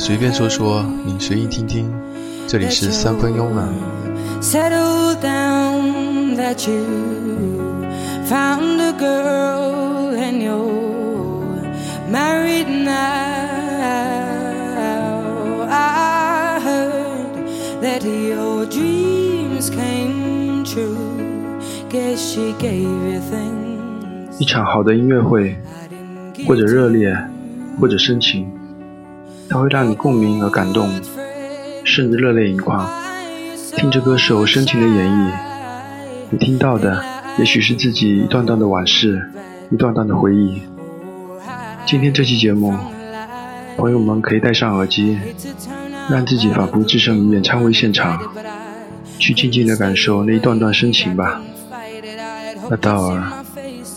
我随便说说，你随意听听。这里是三分慵懒。Settle down that you found a girl and you're married now. I heard that your dreams came true. Guess she gave you things 一场好的音乐会或者热烈，或者深情，它会让你共鸣而感动，甚至热泪盈眶。听着歌手深情的演绎，你听到的也许是自己一段段的往事，一段段的回忆。今天这期节目，朋友们可以戴上耳机，让自己仿佛置身于演唱会现场，去静静的感受那一段段深情吧。Adore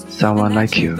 Someone Like You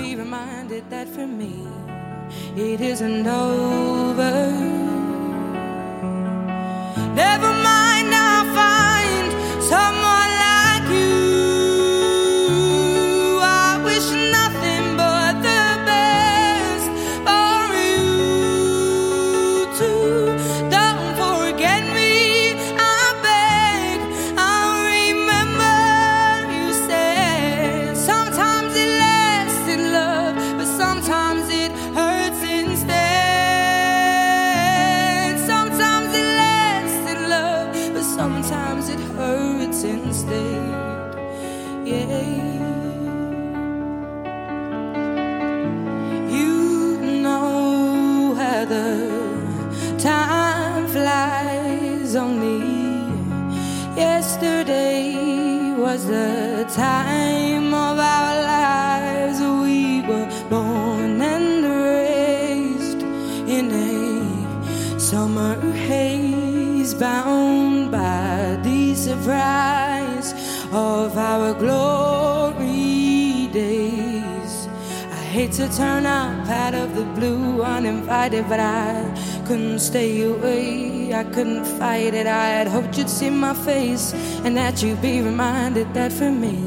the blue uninvited, but I couldn't stay away. I couldn't fight it. I had hoped you'd see my face and that you'd be reminded that for me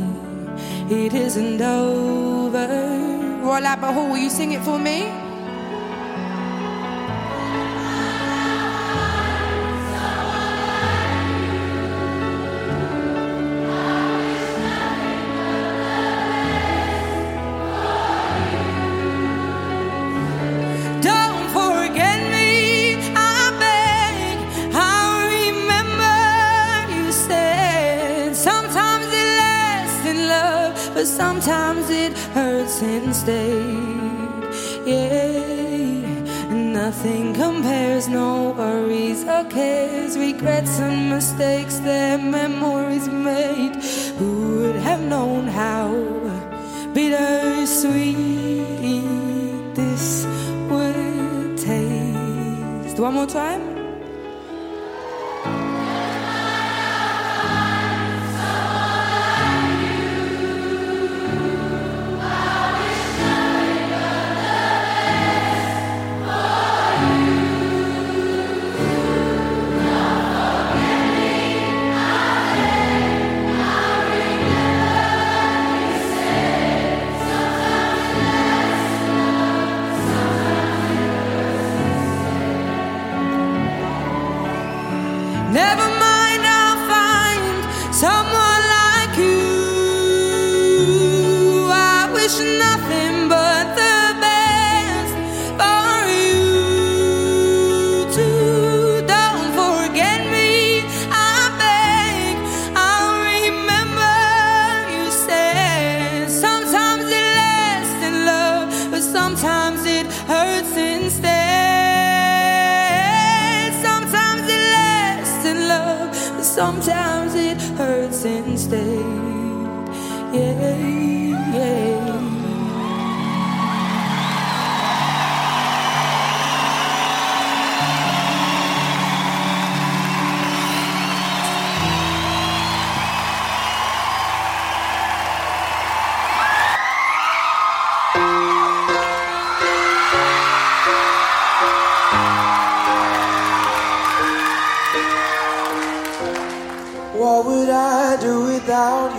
it isn't over. Roy Lapahoo, will you sing it for me? Regrets and mistakes that memories made. Who would have known how bittersweet this would taste? One more time.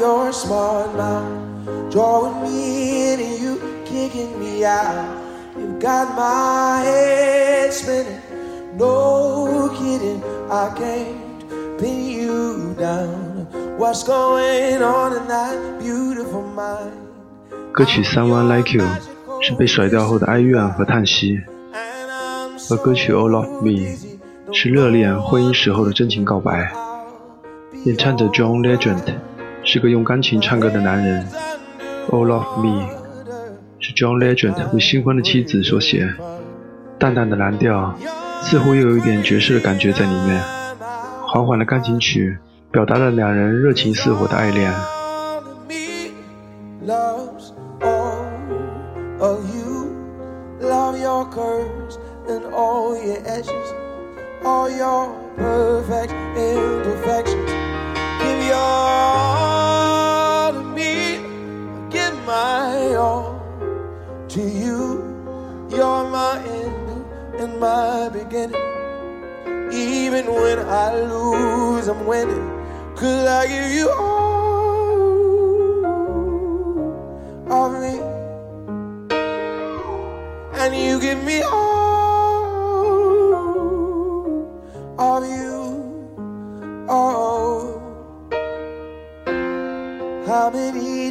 You're smart mouth? Drawing me in and you kicking me out. You've got my head spinning, No kidding, I can't pin you down. What's going on in that beautiful mind? 歌曲《Someone Like You》是被甩掉后的哀怨和叹息，而歌曲《All of Me》是热恋婚姻时候的真情告白。演唱者 John Legend 是个用钢琴唱歌的男人，《All of Me》是 John Legend 为新婚的妻子所写，淡淡的蓝调，似乎又有一点爵士的感觉在里面。缓缓的钢琴曲表达了两人热情似火的爱恋。loves all of you. Love your curves and all your edges, all your perfect imperfections. Give your all to you. You're my end and my beginning. Even when I lose, I'm winning. Cause I give you all of me. And you give me all of you. Oh. How many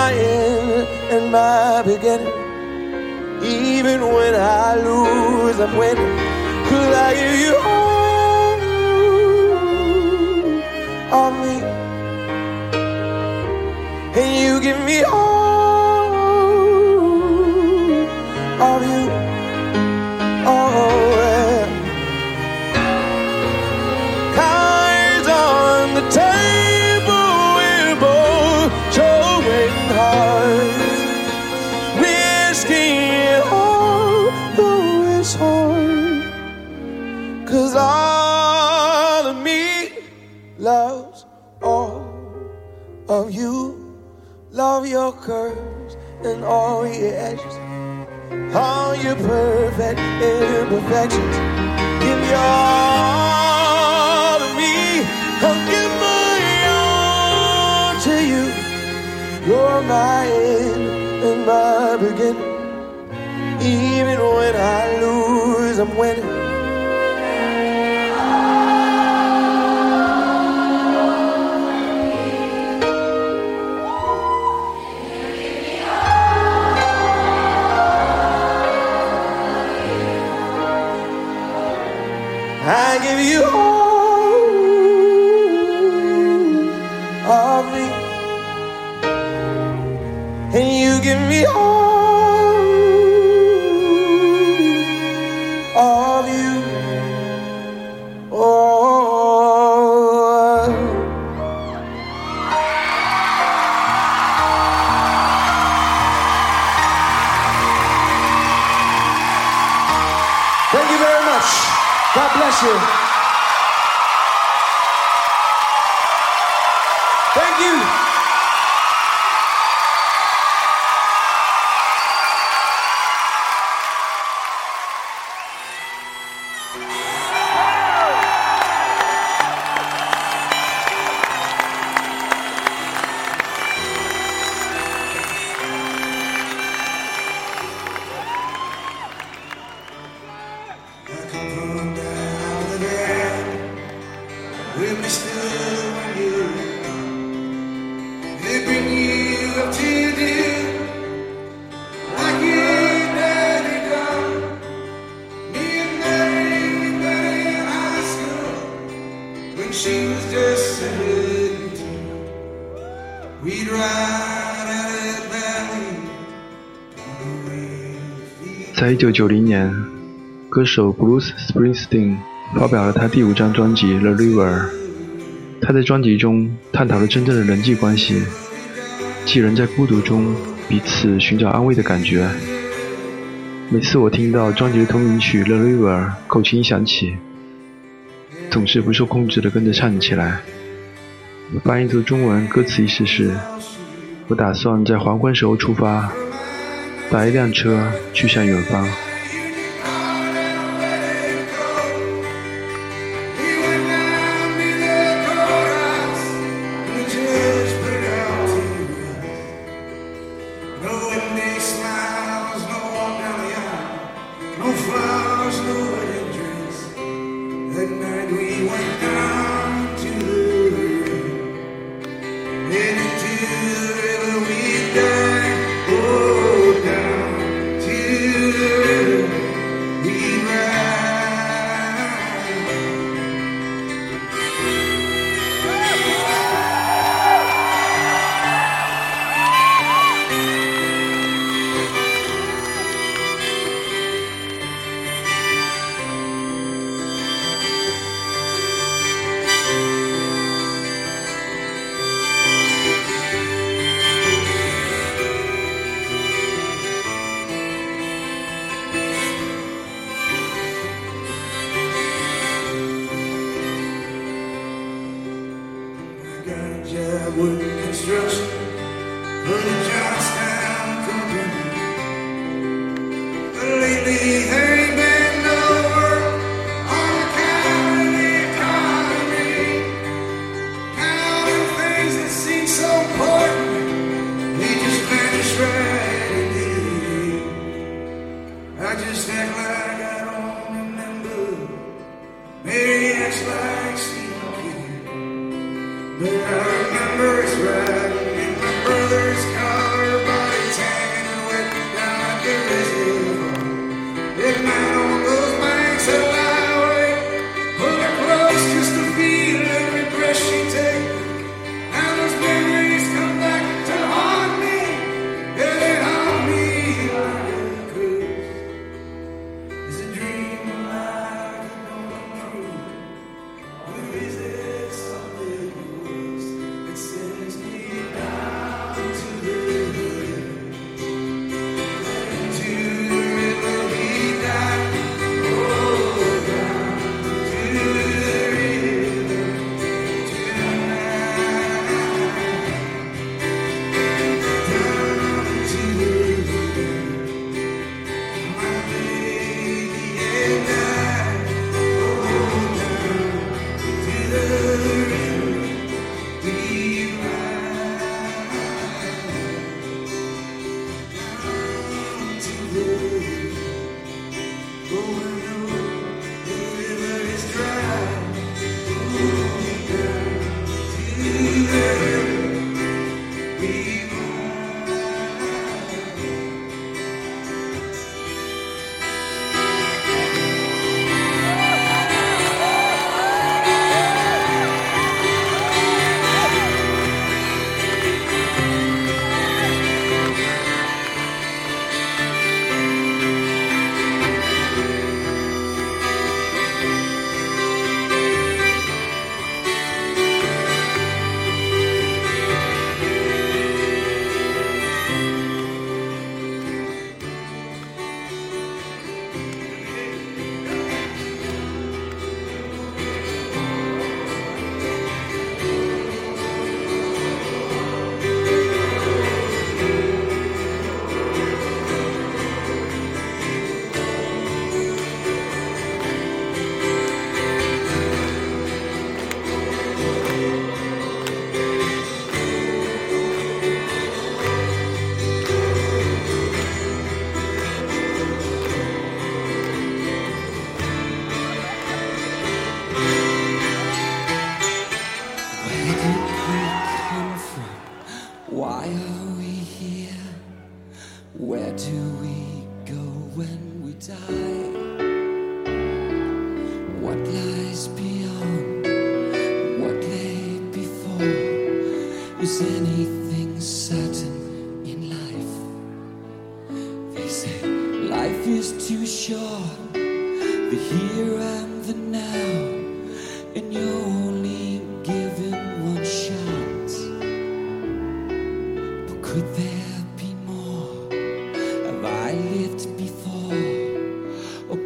my end and my beginning. Even when I lose, I'm winning. Cause I give you all of me. And you give me all Love your curves and all your edges. All your perfect imperfections. Give your all to me. I'll give my all to you. You're my end and my beginning. Even when I lose, I'm winning. 在一九九零年，歌手 Bruce Springsteen 发表了他第五张专辑《The River》。他在专辑中探讨了真正的人际关系，即人在孤独中彼此寻找安慰的感觉。每次我听到专辑的同名曲《The River》口琴响起，总是不受控制地跟着唱起来。翻译成中文歌词意思是：我打算在黄昏时候出发，把一辆车去向远方。be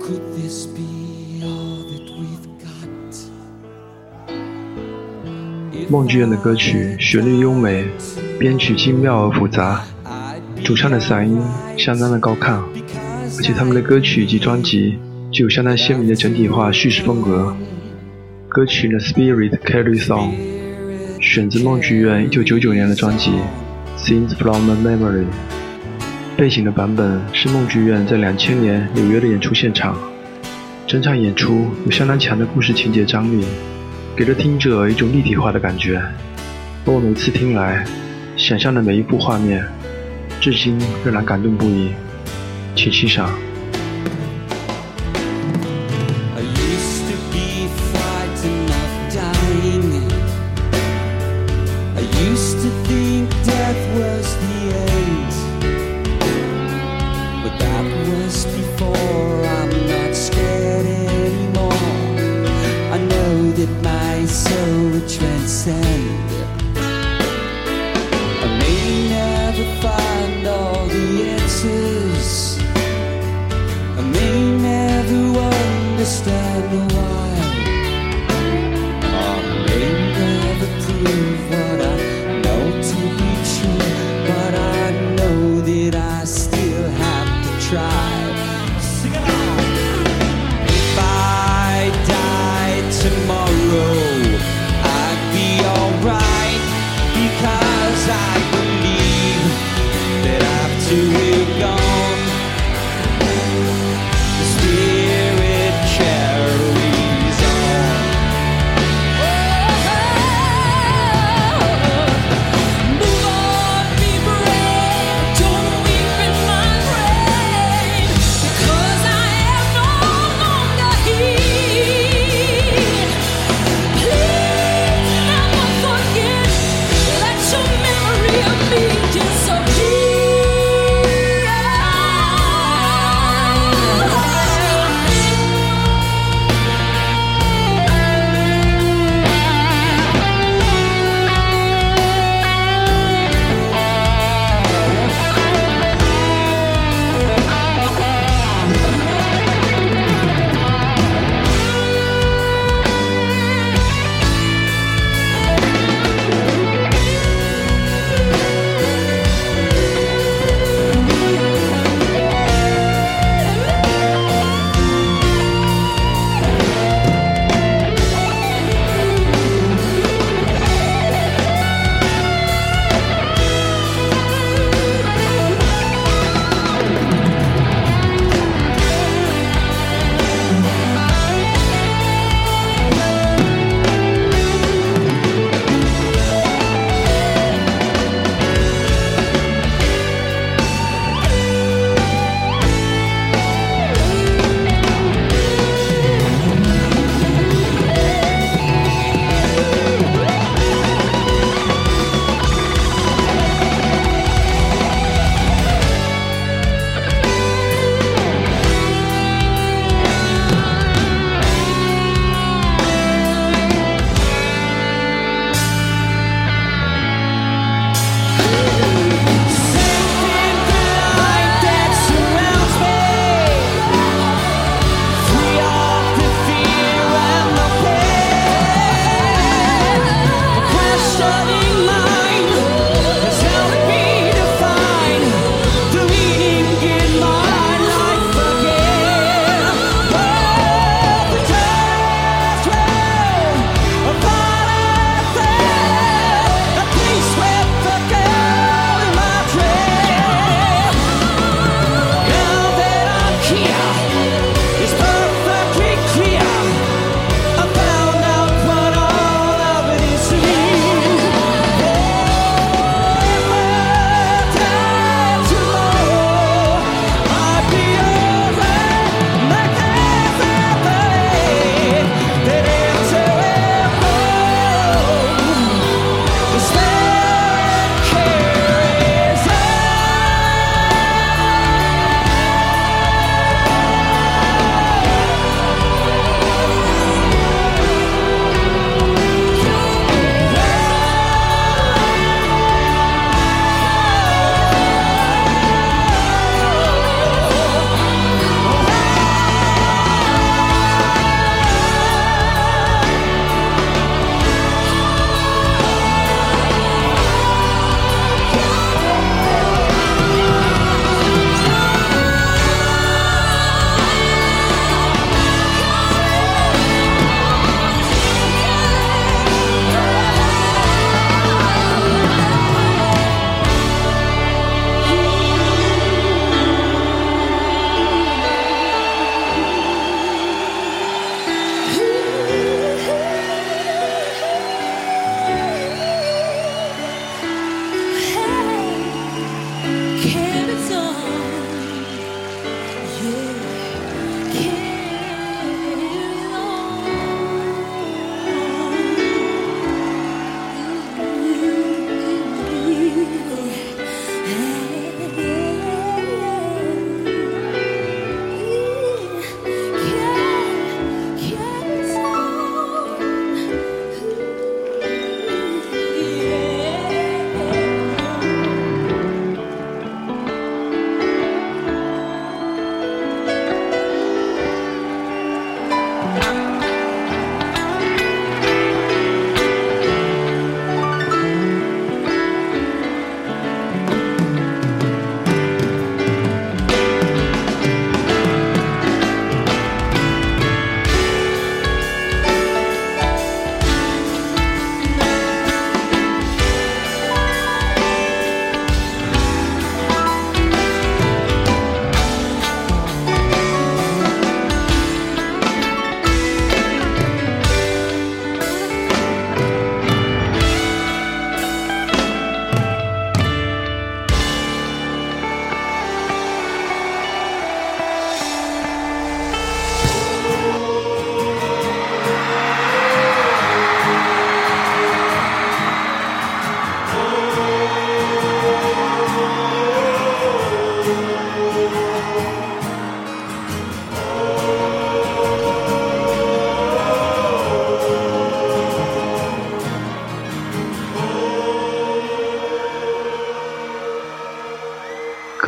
could this be Love？梦剧院的歌曲旋律优美，编曲精妙而复杂，主唱的嗓音相当的高亢，而且他们的歌曲及专辑具有相当鲜明的整体化叙事风格。歌曲《The Spirit Carry Song》选自梦剧院1999年的专辑《Scenes from a Memory》。背景的版本是梦剧院在两千年纽约的演出现场，整场演出有相当强的故事情节张力，给了听者一种立体化的感觉。而我每次听来，想象的每一部画面，至今仍然感动不已。请欣赏。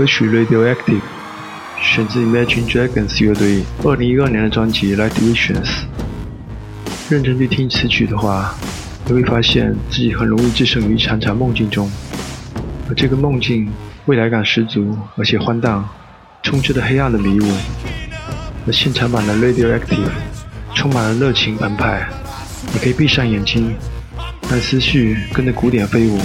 歌曲《Radioactive》选自 Imagine Dragons 乐队2012年的专辑《Light Visions》。认真去听此曲的话，你会发现自己很容易置身于一场场梦境中，而这个梦境未来感十足，而且荒诞，充斥着黑暗的迷雾。而现场版的《Radioactive》充满了热情澎湃，你可以闭上眼睛，让思绪跟着鼓点飞舞。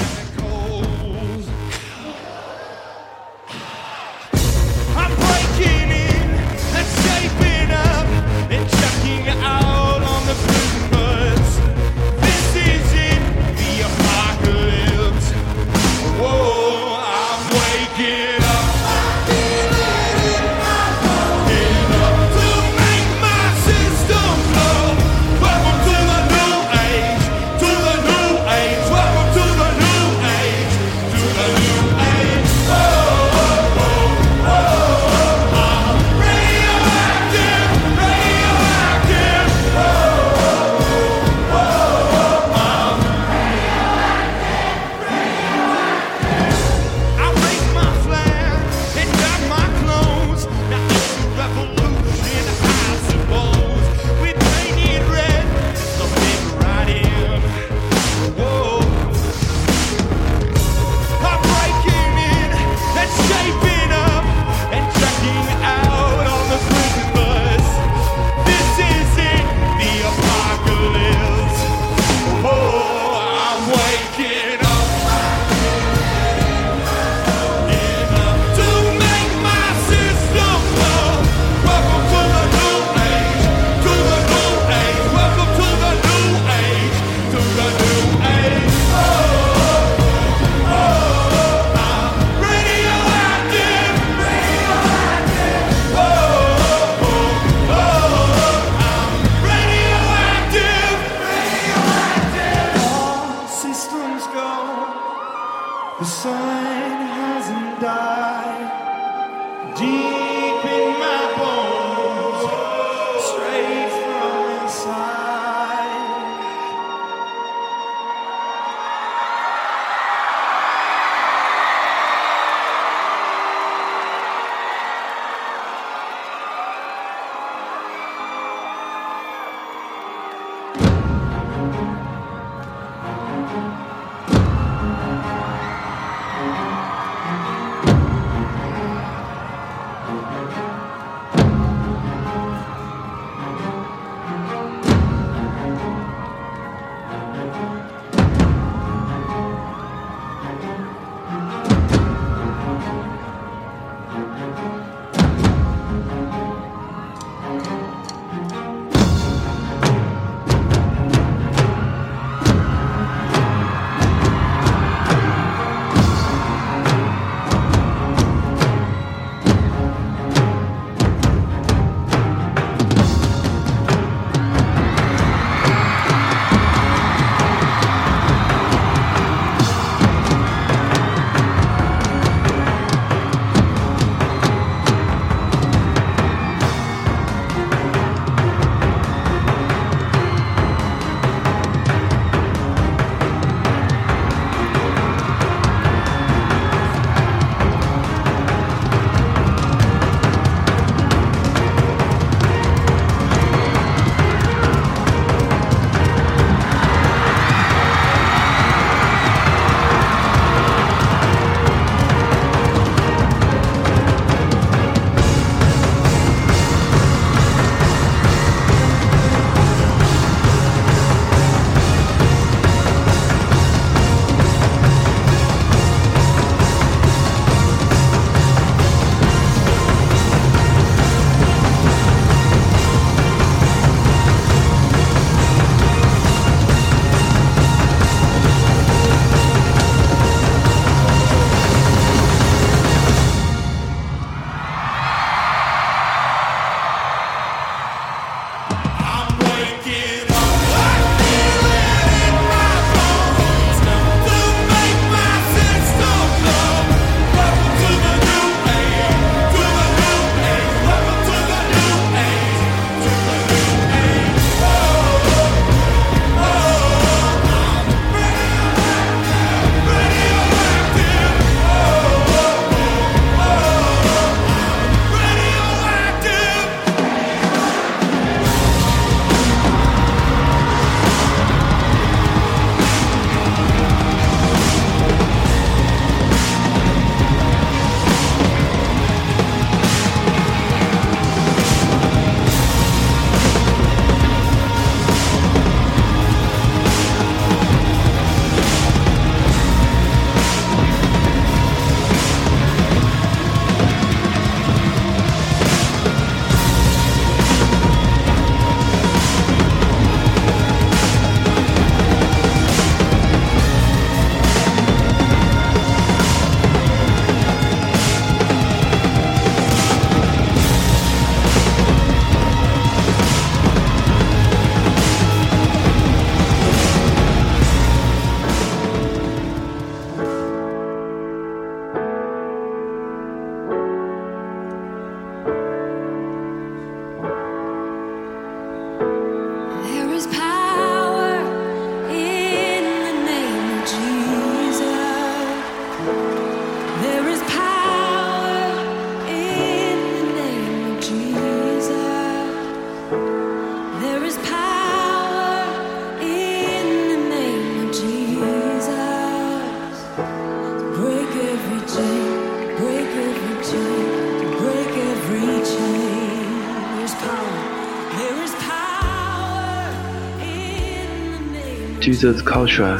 Jesus Culture，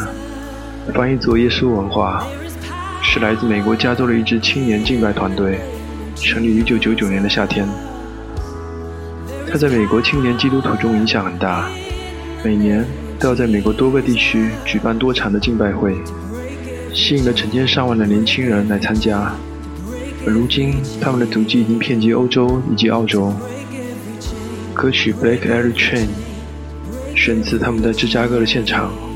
翻译作耶稣文化，是来自美国加州的一支青年敬拜团队，成立于1999年的夏天。他在美国青年基督徒中影响很大，每年都要在美国多个地区举办多场的敬拜会，吸引了成千上万的年轻人来参加。而如今，他们的足迹已经遍及欧洲以及澳洲。歌曲《Black Air Train》选自他们在芝加哥的现场。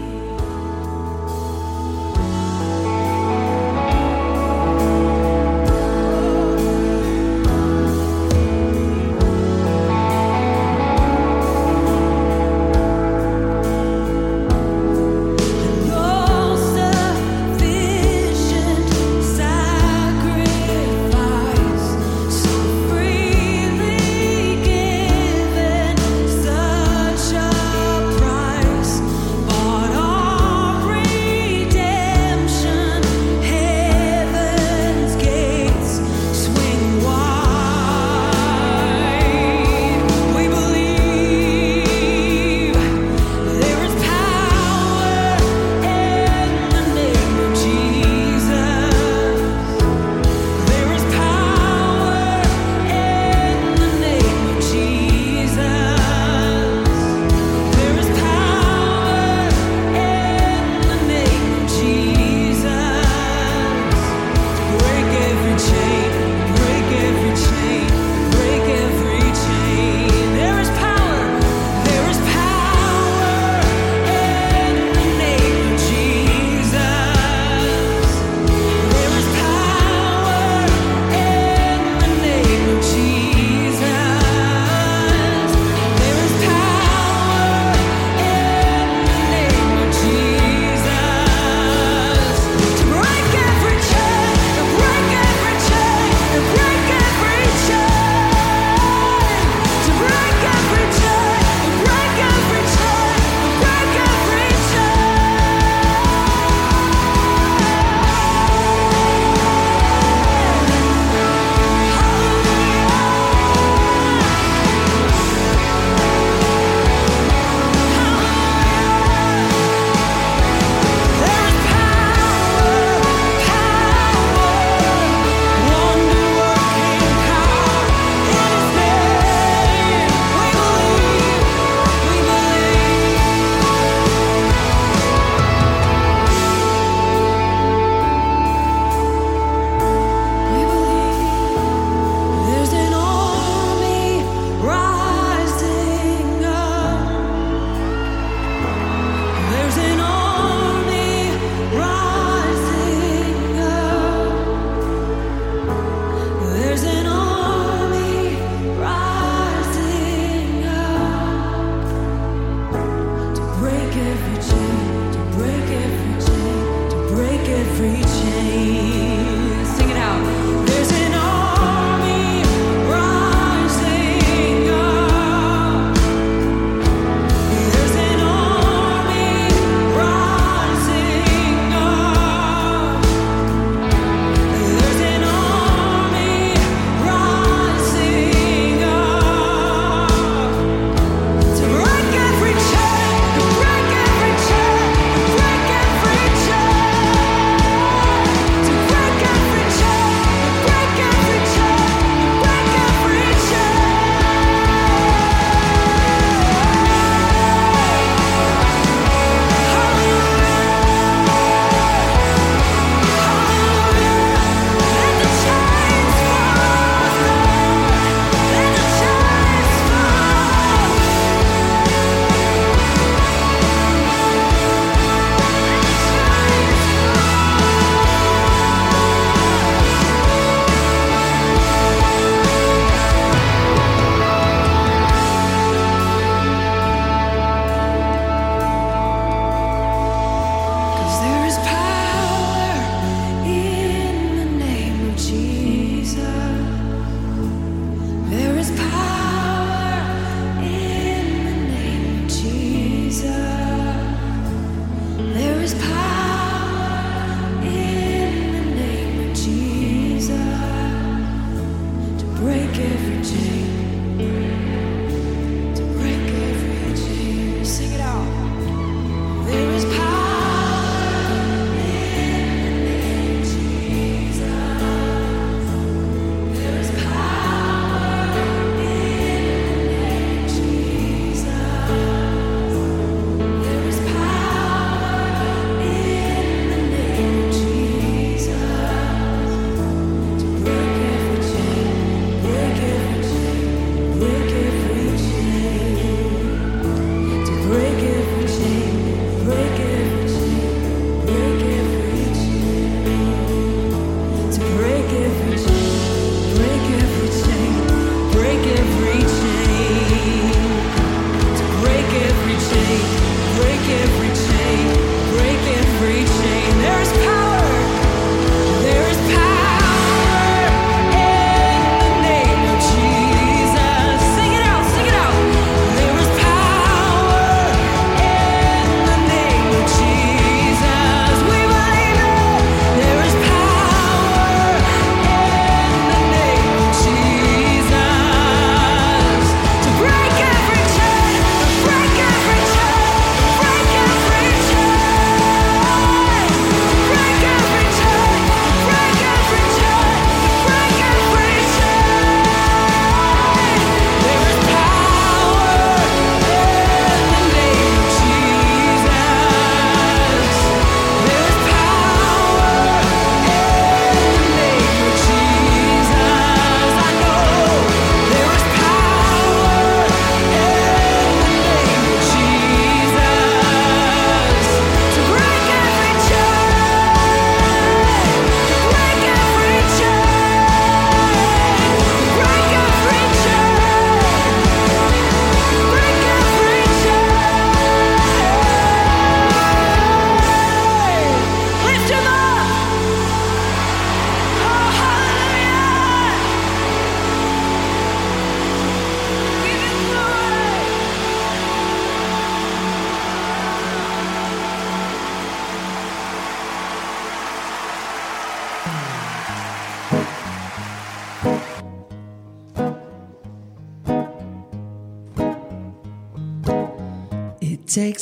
歌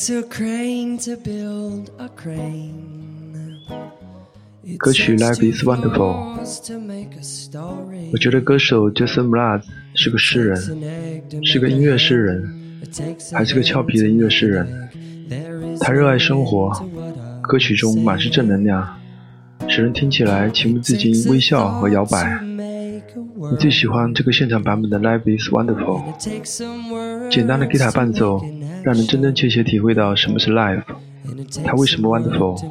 曲《Life Is Wonderful》，我觉得歌手 Jason Mraz 是个诗人，是个音乐诗人，还是个俏皮的音乐诗人。他热爱生活，歌曲中满是正能量，使人听起来情不自禁微笑和摇摆。你最喜欢这个现场版本的《Life Is Wonderful》？简单的吉他伴奏，让人真真切切体会到什么是 life，它为什么 wonderful？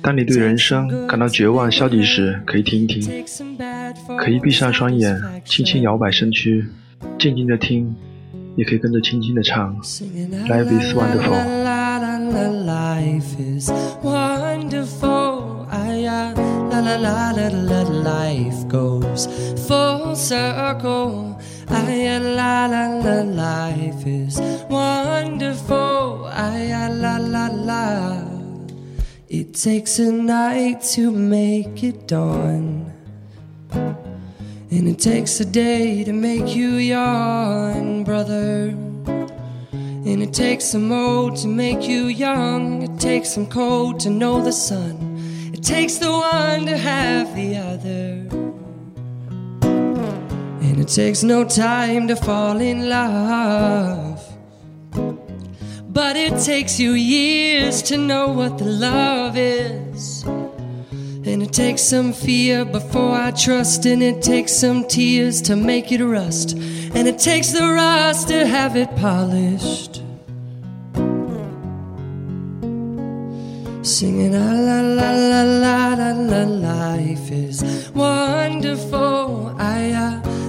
当你对人生感到绝望、消极时，可以听一听，可以闭上双眼，轻轻摇摆身躯，静静的听，也可以跟着轻轻的唱。Life is wonderful. Is. La la la life is wonderful. Ay la la la. It takes a night to make it dawn. And it takes a day to make you yawn, brother. And it takes some old to make you young. It takes some cold to know the sun. It takes the one to have the other. It takes no time to fall in love. But it takes you years to know what the love is. And it takes some fear before I trust, and it takes some tears to make it rust, and it takes the rust to have it polished. Singing la la la la la la la life is wonderful. I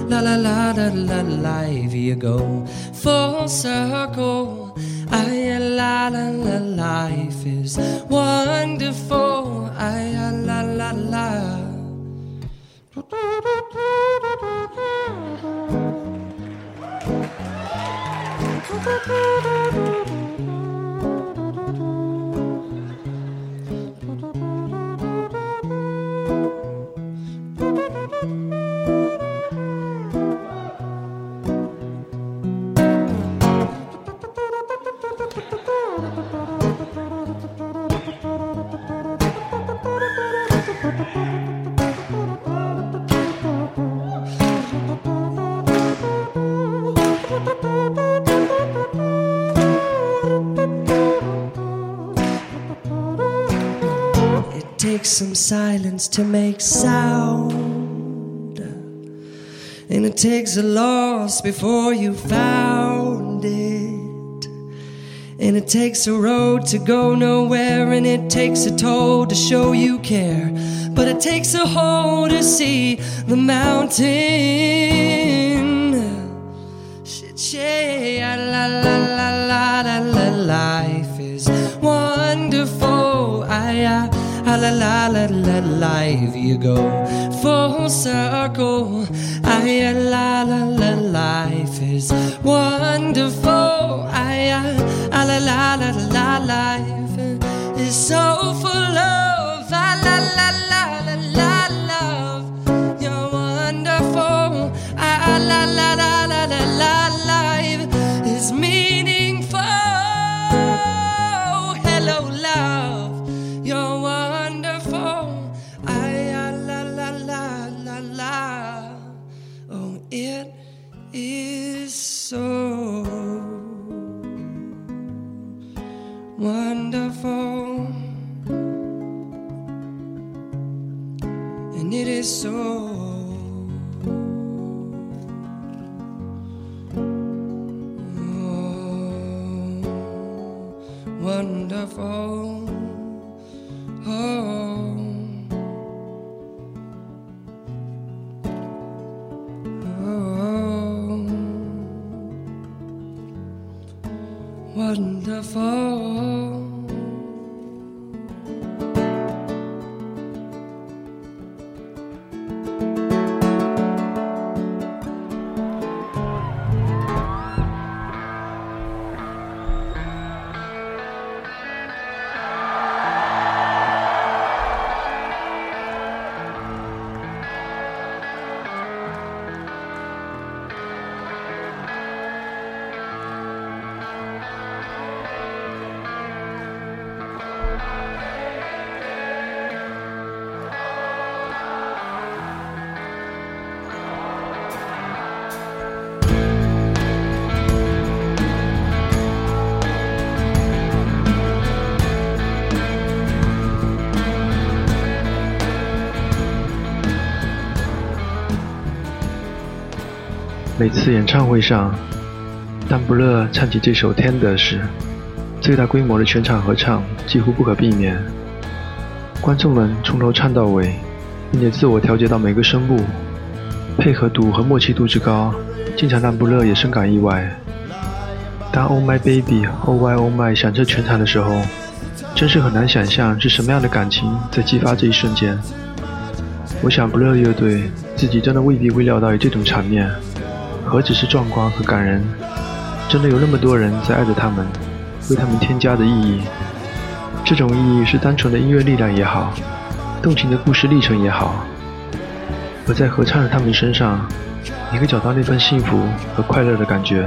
la la la la la life you go full circle. I la la la life is wonderful. I la la la. Takes some silence to make sound. And it takes a loss before you found it. And it takes a road to go nowhere, and it takes a toll to show you care. But it takes a hole to see the mountain. Shit, yeah, la la la la la la. Life la la life you go full circle. I la la la life is wonderful. I la la la la la life is so full of la la la la la la love. You're wonderful. I la la la wonderful. And it is so oh, wonderful. Oh, oh, wonderful. 每次演唱会上，但不勒唱起这首《Tender》时，最大规模的全场合唱几乎不可避免。观众们从头唱到尾，并且自我调节到每个声部，配合度和默契度之高，经常让布勒也深感意外。当《Oh My Baby》《Oh Why Oh My》响彻全场的时候，真是很难想象是什么样的感情在激发这一瞬间。我想，布勒乐队自己真的未必会料到有这种场面。何止是壮观和感人，真的有那么多人在爱着他们，为他们添加的意义。这种意义是单纯的音乐力量也好，动情的故事历程也好，而在合唱的他们身上，你会找到那份幸福和快乐的感觉。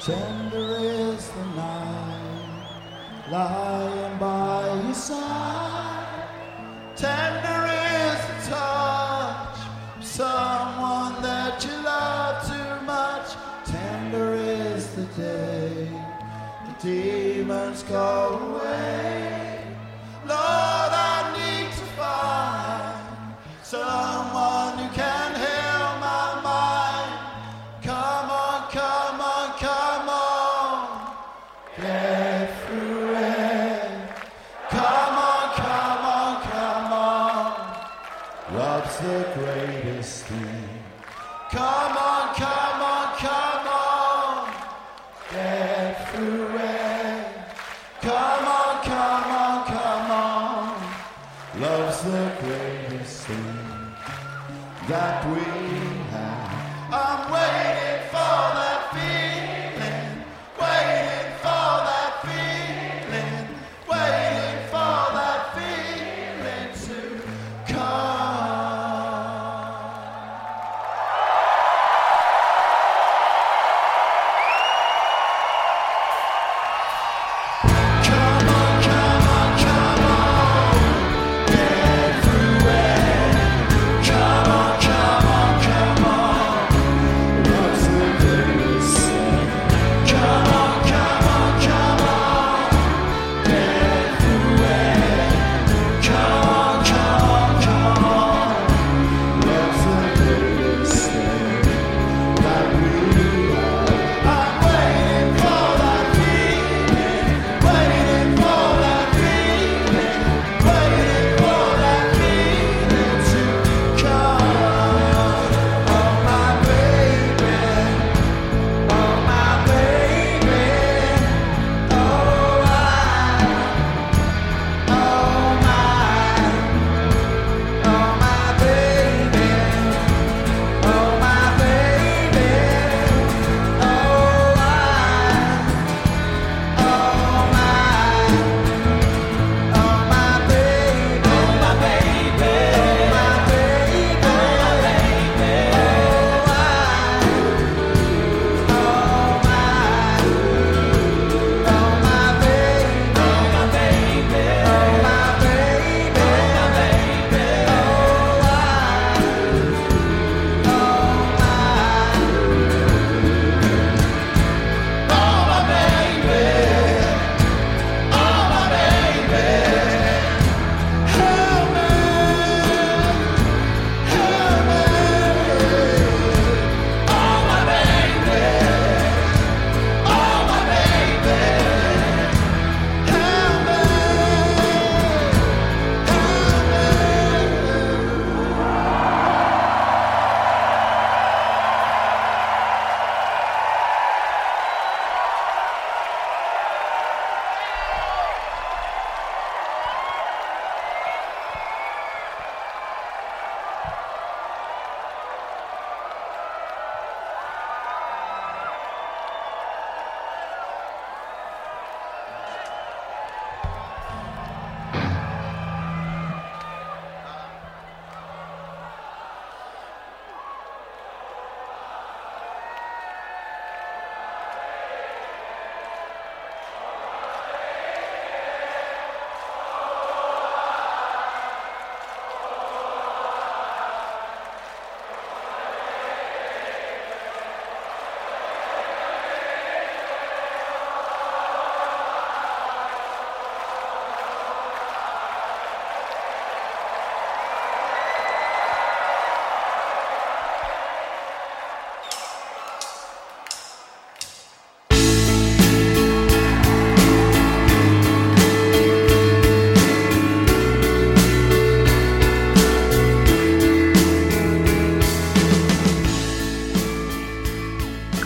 Tender is the night lying by your side. Tender is the touch someone that you love too much. Tender is the day the demons go away.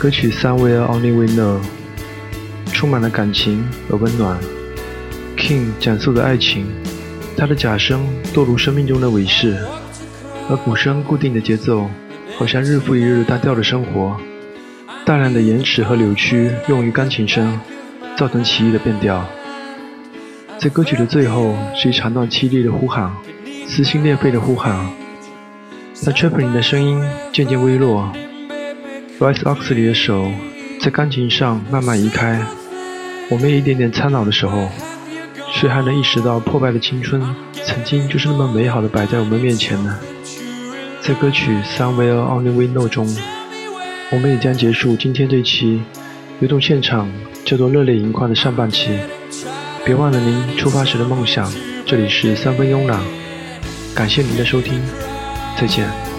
歌曲《Somewhere Only We Know》充满了感情和温暖。King 讲述的爱情，他的假声堕入生命中的尾饰，而鼓声固定的节奏，好像日复一日单调的生活。大量的延迟和扭曲用于钢琴声，造成奇异的变调。在歌曲的最后是一长段凄厉的呼喊，撕心裂肺的呼喊。当 Chaplin 的声音渐渐微弱。Rice Oxley 的手在钢琴上慢慢移开，我们一点点苍老的时候，谁还能意识到破败的青春曾经就是那么美好的摆在我们面前呢？在歌曲《Somewhere Only We Know》中，我们也将结束今天这期流动现场叫做热泪盈眶的上半期。别忘了您出发时的梦想。这里是三分慵懒，感谢您的收听，再见。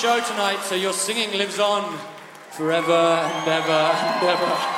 Show tonight, so your singing lives on forever and ever and ever.